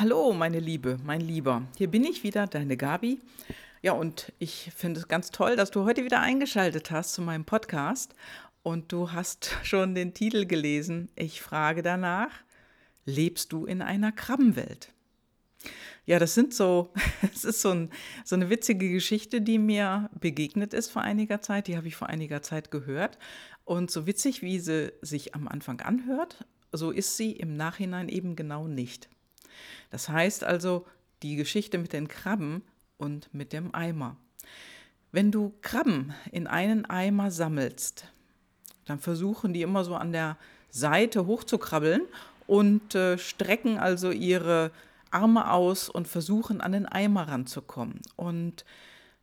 Hallo, meine Liebe, mein Lieber. Hier bin ich wieder, deine Gabi. Ja, und ich finde es ganz toll, dass du heute wieder eingeschaltet hast zu meinem Podcast. Und du hast schon den Titel gelesen. Ich frage danach, lebst du in einer Krabbenwelt? Ja, das sind so, es ist so, ein, so eine witzige Geschichte, die mir begegnet ist vor einiger Zeit. Die habe ich vor einiger Zeit gehört. Und so witzig, wie sie sich am Anfang anhört, so ist sie im Nachhinein eben genau nicht. Das heißt also, die Geschichte mit den Krabben und mit dem Eimer. Wenn du Krabben in einen Eimer sammelst, dann versuchen die immer so an der Seite hochzukrabbeln und äh, strecken also ihre Arme aus und versuchen an den Eimer ranzukommen. Und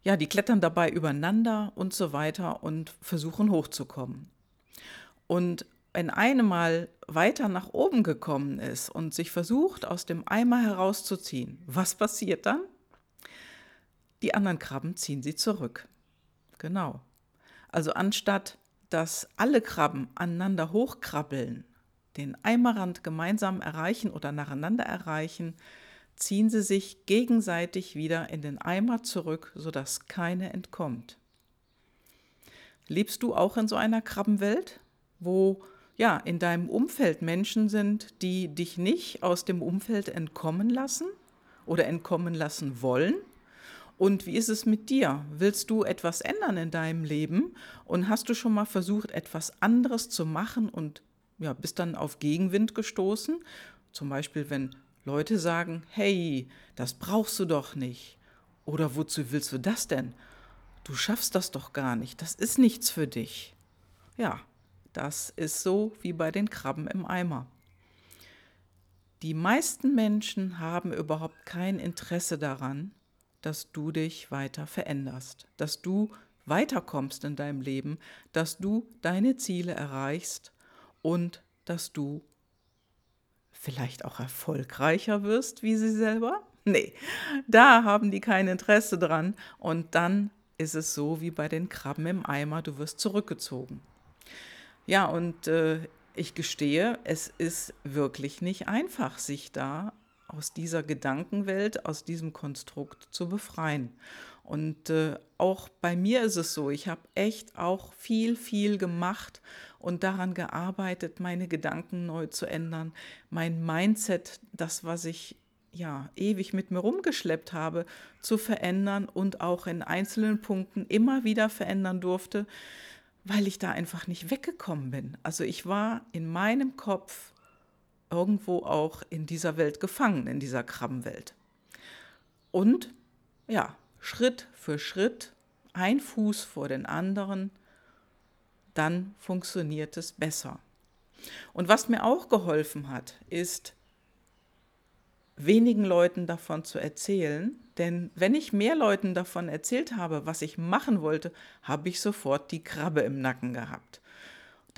ja, die klettern dabei übereinander und so weiter und versuchen hochzukommen. Und wenn eine mal weiter nach oben gekommen ist und sich versucht, aus dem Eimer herauszuziehen, was passiert dann? Die anderen Krabben ziehen sie zurück. Genau. Also anstatt dass alle Krabben aneinander hochkrabbeln, den Eimerrand gemeinsam erreichen oder nacheinander erreichen, ziehen sie sich gegenseitig wieder in den Eimer zurück, sodass keine entkommt. Lebst du auch in so einer Krabbenwelt, wo ja in deinem Umfeld Menschen sind, die dich nicht aus dem Umfeld entkommen lassen oder entkommen lassen wollen? Und wie ist es mit dir? Willst du etwas ändern in deinem Leben? Und hast du schon mal versucht, etwas anderes zu machen und ja, bist dann auf Gegenwind gestoßen? Zum Beispiel, wenn Leute sagen, hey, das brauchst du doch nicht. Oder wozu willst du das denn? Du schaffst das doch gar nicht. Das ist nichts für dich. Ja, das ist so wie bei den Krabben im Eimer. Die meisten Menschen haben überhaupt kein Interesse daran, dass du dich weiter veränderst, dass du weiterkommst in deinem Leben, dass du deine Ziele erreichst und dass du vielleicht auch erfolgreicher wirst wie sie selber? Nee, da haben die kein Interesse dran und dann ist es so wie bei den Krabben im Eimer, du wirst zurückgezogen. Ja, und äh, ich gestehe, es ist wirklich nicht einfach, sich da aus dieser Gedankenwelt, aus diesem Konstrukt zu befreien. Und äh, auch bei mir ist es so, ich habe echt auch viel, viel gemacht und daran gearbeitet, meine Gedanken neu zu ändern, mein Mindset, das, was ich ja ewig mit mir rumgeschleppt habe, zu verändern und auch in einzelnen Punkten immer wieder verändern durfte, weil ich da einfach nicht weggekommen bin. Also ich war in meinem Kopf irgendwo auch in dieser Welt gefangen, in dieser Krabbenwelt. Und ja, Schritt für Schritt, ein Fuß vor den anderen, dann funktioniert es besser. Und was mir auch geholfen hat, ist, wenigen Leuten davon zu erzählen. Denn wenn ich mehr Leuten davon erzählt habe, was ich machen wollte, habe ich sofort die Krabbe im Nacken gehabt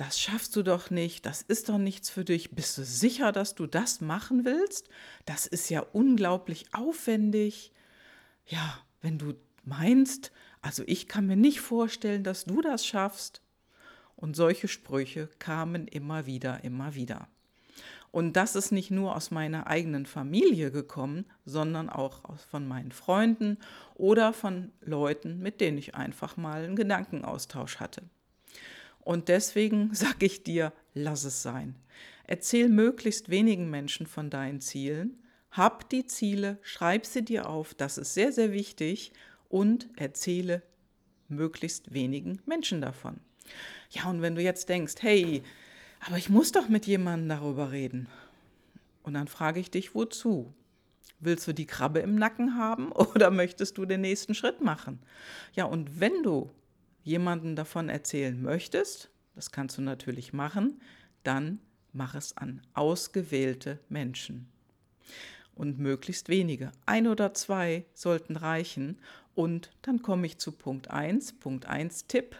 das schaffst du doch nicht, das ist doch nichts für dich. Bist du sicher, dass du das machen willst? Das ist ja unglaublich aufwendig. Ja, wenn du meinst, also ich kann mir nicht vorstellen, dass du das schaffst. Und solche Sprüche kamen immer wieder, immer wieder. Und das ist nicht nur aus meiner eigenen Familie gekommen, sondern auch von meinen Freunden oder von Leuten, mit denen ich einfach mal einen Gedankenaustausch hatte. Und deswegen sage ich dir, lass es sein. Erzähl möglichst wenigen Menschen von deinen Zielen. Hab die Ziele, schreib sie dir auf, das ist sehr, sehr wichtig und erzähle möglichst wenigen Menschen davon. Ja, und wenn du jetzt denkst, hey, aber ich muss doch mit jemandem darüber reden. Und dann frage ich dich, wozu? Willst du die Krabbe im Nacken haben oder möchtest du den nächsten Schritt machen? Ja, und wenn du jemanden davon erzählen möchtest, das kannst du natürlich machen, dann mach es an ausgewählte Menschen. Und möglichst wenige. Ein oder zwei sollten reichen. Und dann komme ich zu Punkt 1. Punkt 1 Tipp.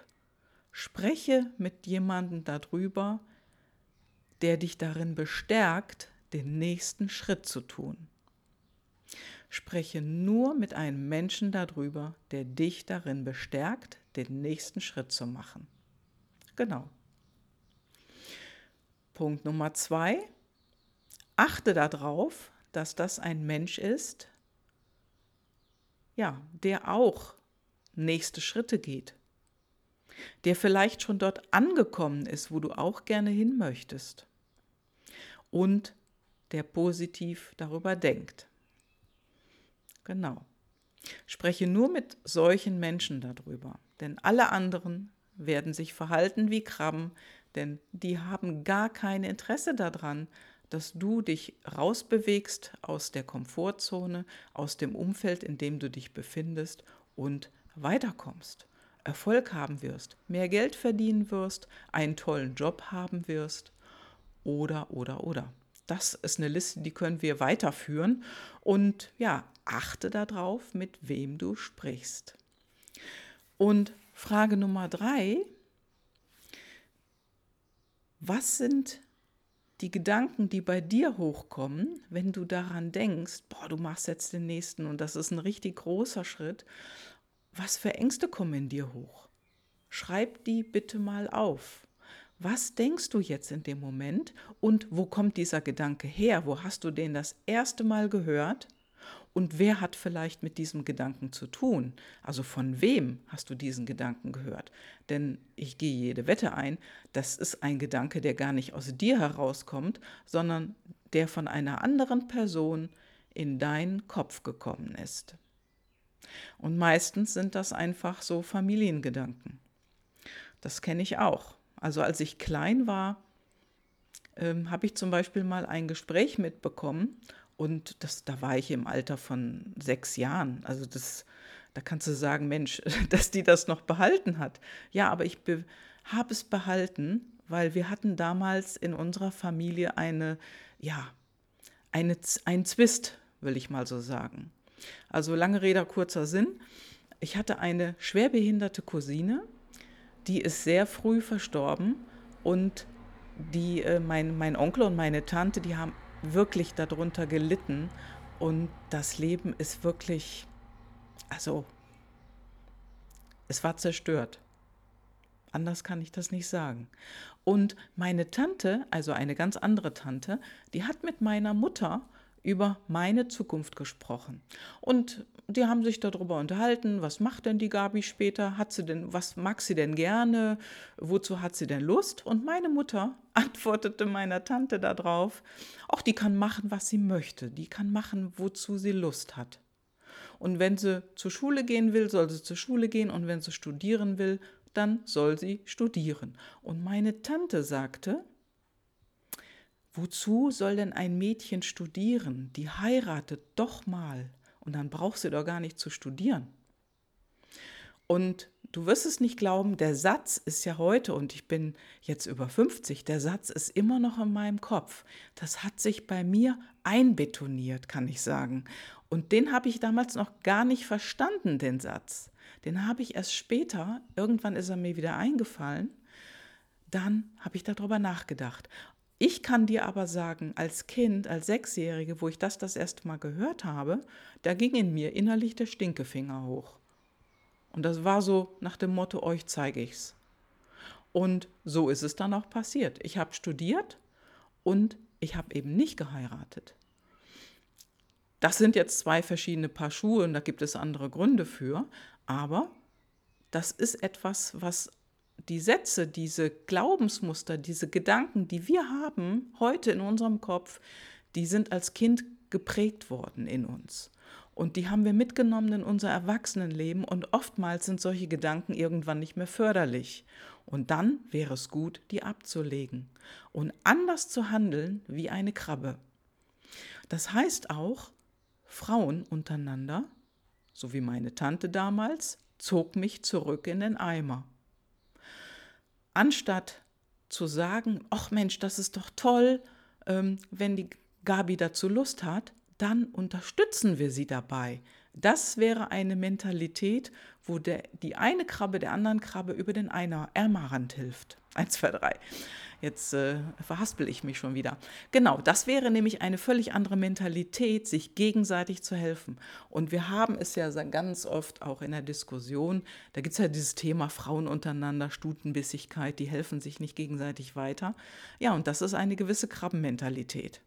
Spreche mit jemandem darüber, der dich darin bestärkt, den nächsten Schritt zu tun. Spreche nur mit einem Menschen darüber, der dich darin bestärkt, den nächsten Schritt zu machen. Genau. Punkt Nummer zwei. Achte darauf, dass das ein Mensch ist, ja, der auch nächste Schritte geht, der vielleicht schon dort angekommen ist, wo du auch gerne hin möchtest und der positiv darüber denkt. Genau. Spreche nur mit solchen Menschen darüber, denn alle anderen werden sich verhalten wie Krabben, denn die haben gar kein Interesse daran, dass du dich rausbewegst aus der Komfortzone, aus dem Umfeld, in dem du dich befindest und weiterkommst, Erfolg haben wirst, mehr Geld verdienen wirst, einen tollen Job haben wirst oder, oder, oder. Das ist eine Liste, die können wir weiterführen und ja, achte darauf, mit wem du sprichst. Und Frage Nummer drei, was sind die Gedanken, die bei dir hochkommen, wenn du daran denkst, boah, du machst jetzt den nächsten und das ist ein richtig großer Schritt, was für Ängste kommen in dir hoch? Schreib die bitte mal auf. Was denkst du jetzt in dem Moment und wo kommt dieser Gedanke her? Wo hast du den das erste Mal gehört? Und wer hat vielleicht mit diesem Gedanken zu tun? Also von wem hast du diesen Gedanken gehört? Denn ich gehe jede Wette ein, das ist ein Gedanke, der gar nicht aus dir herauskommt, sondern der von einer anderen Person in deinen Kopf gekommen ist. Und meistens sind das einfach so Familiengedanken. Das kenne ich auch. Also als ich klein war, ähm, habe ich zum Beispiel mal ein Gespräch mitbekommen und das, da war ich im Alter von sechs Jahren. Also das, da kannst du sagen, Mensch, dass die das noch behalten hat. Ja, aber ich habe es behalten, weil wir hatten damals in unserer Familie eine, ja, eine, ein Zwist, will ich mal so sagen. Also lange Rede, kurzer Sinn. Ich hatte eine schwerbehinderte Cousine, die ist sehr früh verstorben und die, äh, mein, mein Onkel und meine Tante, die haben wirklich darunter gelitten und das Leben ist wirklich, also, es war zerstört. Anders kann ich das nicht sagen. Und meine Tante, also eine ganz andere Tante, die hat mit meiner Mutter über meine Zukunft gesprochen. Und die haben sich darüber unterhalten, was macht denn die Gabi später? Hat sie denn, was mag sie denn gerne? Wozu hat sie denn Lust? Und meine Mutter antwortete meiner Tante darauf, auch die kann machen, was sie möchte. Die kann machen, wozu sie Lust hat. Und wenn sie zur Schule gehen will, soll sie zur Schule gehen. Und wenn sie studieren will, dann soll sie studieren. Und meine Tante sagte, Wozu soll denn ein Mädchen studieren? Die heiratet doch mal und dann braucht sie doch gar nicht zu studieren. Und du wirst es nicht glauben, der Satz ist ja heute, und ich bin jetzt über 50, der Satz ist immer noch in meinem Kopf. Das hat sich bei mir einbetoniert, kann ich sagen. Und den habe ich damals noch gar nicht verstanden, den Satz. Den habe ich erst später, irgendwann ist er mir wieder eingefallen, dann habe ich darüber nachgedacht. Ich kann dir aber sagen, als Kind, als Sechsjährige, wo ich das das erste Mal gehört habe, da ging in mir innerlich der Stinkefinger hoch. Und das war so nach dem Motto, euch zeige ich's. Und so ist es dann auch passiert. Ich habe studiert und ich habe eben nicht geheiratet. Das sind jetzt zwei verschiedene Paar Schuhe und da gibt es andere Gründe für, aber das ist etwas, was die Sätze, diese Glaubensmuster, diese Gedanken, die wir haben heute in unserem Kopf, die sind als Kind geprägt worden in uns. Und die haben wir mitgenommen in unser Erwachsenenleben und oftmals sind solche Gedanken irgendwann nicht mehr förderlich. Und dann wäre es gut, die abzulegen und anders zu handeln wie eine Krabbe. Das heißt auch, Frauen untereinander, so wie meine Tante damals, zog mich zurück in den Eimer anstatt zu sagen, ach Mensch, das ist doch toll, ähm, wenn die Gabi dazu Lust hat, dann unterstützen wir sie dabei. Das wäre eine Mentalität, wo der, die eine Krabbe der anderen Krabbe über den einer Ärmerrand hilft. Eins, zwei, drei. Jetzt äh, verhaspel ich mich schon wieder. Genau, das wäre nämlich eine völlig andere Mentalität, sich gegenseitig zu helfen. Und wir haben es ja ganz oft auch in der Diskussion, da gibt es ja dieses Thema Frauen untereinander, Stutenbissigkeit, die helfen sich nicht gegenseitig weiter. Ja, und das ist eine gewisse Krabbenmentalität.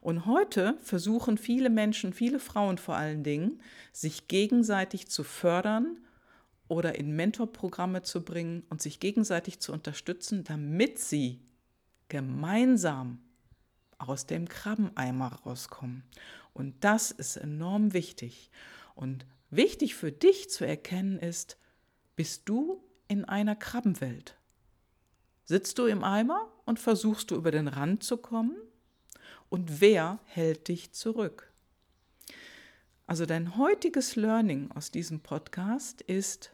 Und heute versuchen viele Menschen, viele Frauen vor allen Dingen, sich gegenseitig zu fördern oder in Mentorprogramme zu bringen und sich gegenseitig zu unterstützen, damit sie gemeinsam aus dem Krabbeneimer rauskommen. Und das ist enorm wichtig. Und wichtig für dich zu erkennen ist, bist du in einer Krabbenwelt? Sitzt du im Eimer und versuchst du über den Rand zu kommen? Und wer hält dich zurück? Also dein heutiges Learning aus diesem Podcast ist,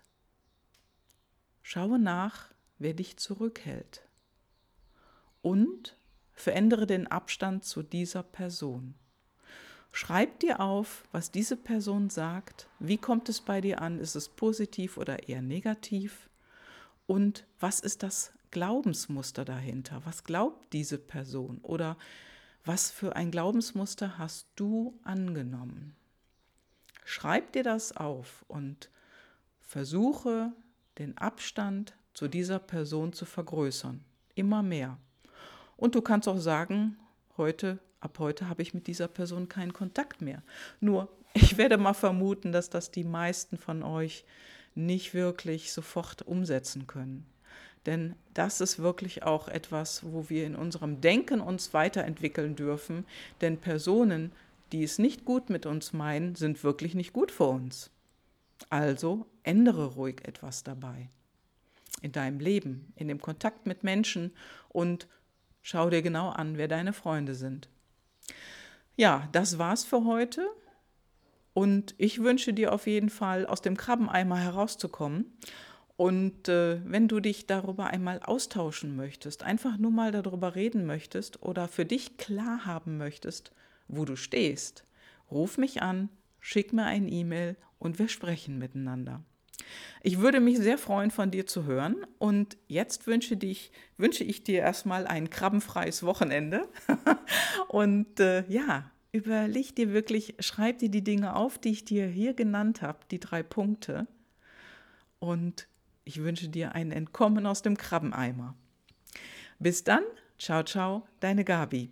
schaue nach, wer dich zurückhält. Und verändere den Abstand zu dieser Person. Schreib dir auf, was diese Person sagt, wie kommt es bei dir an, ist es positiv oder eher negativ und was ist das Glaubensmuster dahinter? Was glaubt diese Person? Oder was für ein Glaubensmuster hast du angenommen? Schreib dir das auf und versuche den Abstand zu dieser Person zu vergrößern. Immer mehr. Und du kannst auch sagen, heute, ab heute habe ich mit dieser Person keinen Kontakt mehr. Nur, ich werde mal vermuten, dass das die meisten von euch nicht wirklich sofort umsetzen können. Denn das ist wirklich auch etwas, wo wir in unserem Denken uns weiterentwickeln dürfen. Denn Personen, die es nicht gut mit uns meinen, sind wirklich nicht gut für uns. Also ändere ruhig etwas dabei. In deinem Leben, in dem Kontakt mit Menschen und schau dir genau an, wer deine Freunde sind. Ja, das war's für heute. Und ich wünsche dir auf jeden Fall, aus dem Krabbeneimer herauszukommen und äh, wenn du dich darüber einmal austauschen möchtest, einfach nur mal darüber reden möchtest oder für dich klar haben möchtest, wo du stehst, ruf mich an, schick mir ein E-Mail und wir sprechen miteinander. Ich würde mich sehr freuen, von dir zu hören. Und jetzt wünsche, dich, wünsche ich dir erstmal ein krabbenfreies Wochenende. und äh, ja, überleg dir wirklich, schreib dir die Dinge auf, die ich dir hier genannt habe, die drei Punkte. Und ich wünsche dir ein Entkommen aus dem Krabbeneimer. Bis dann, ciao, ciao, deine Gabi.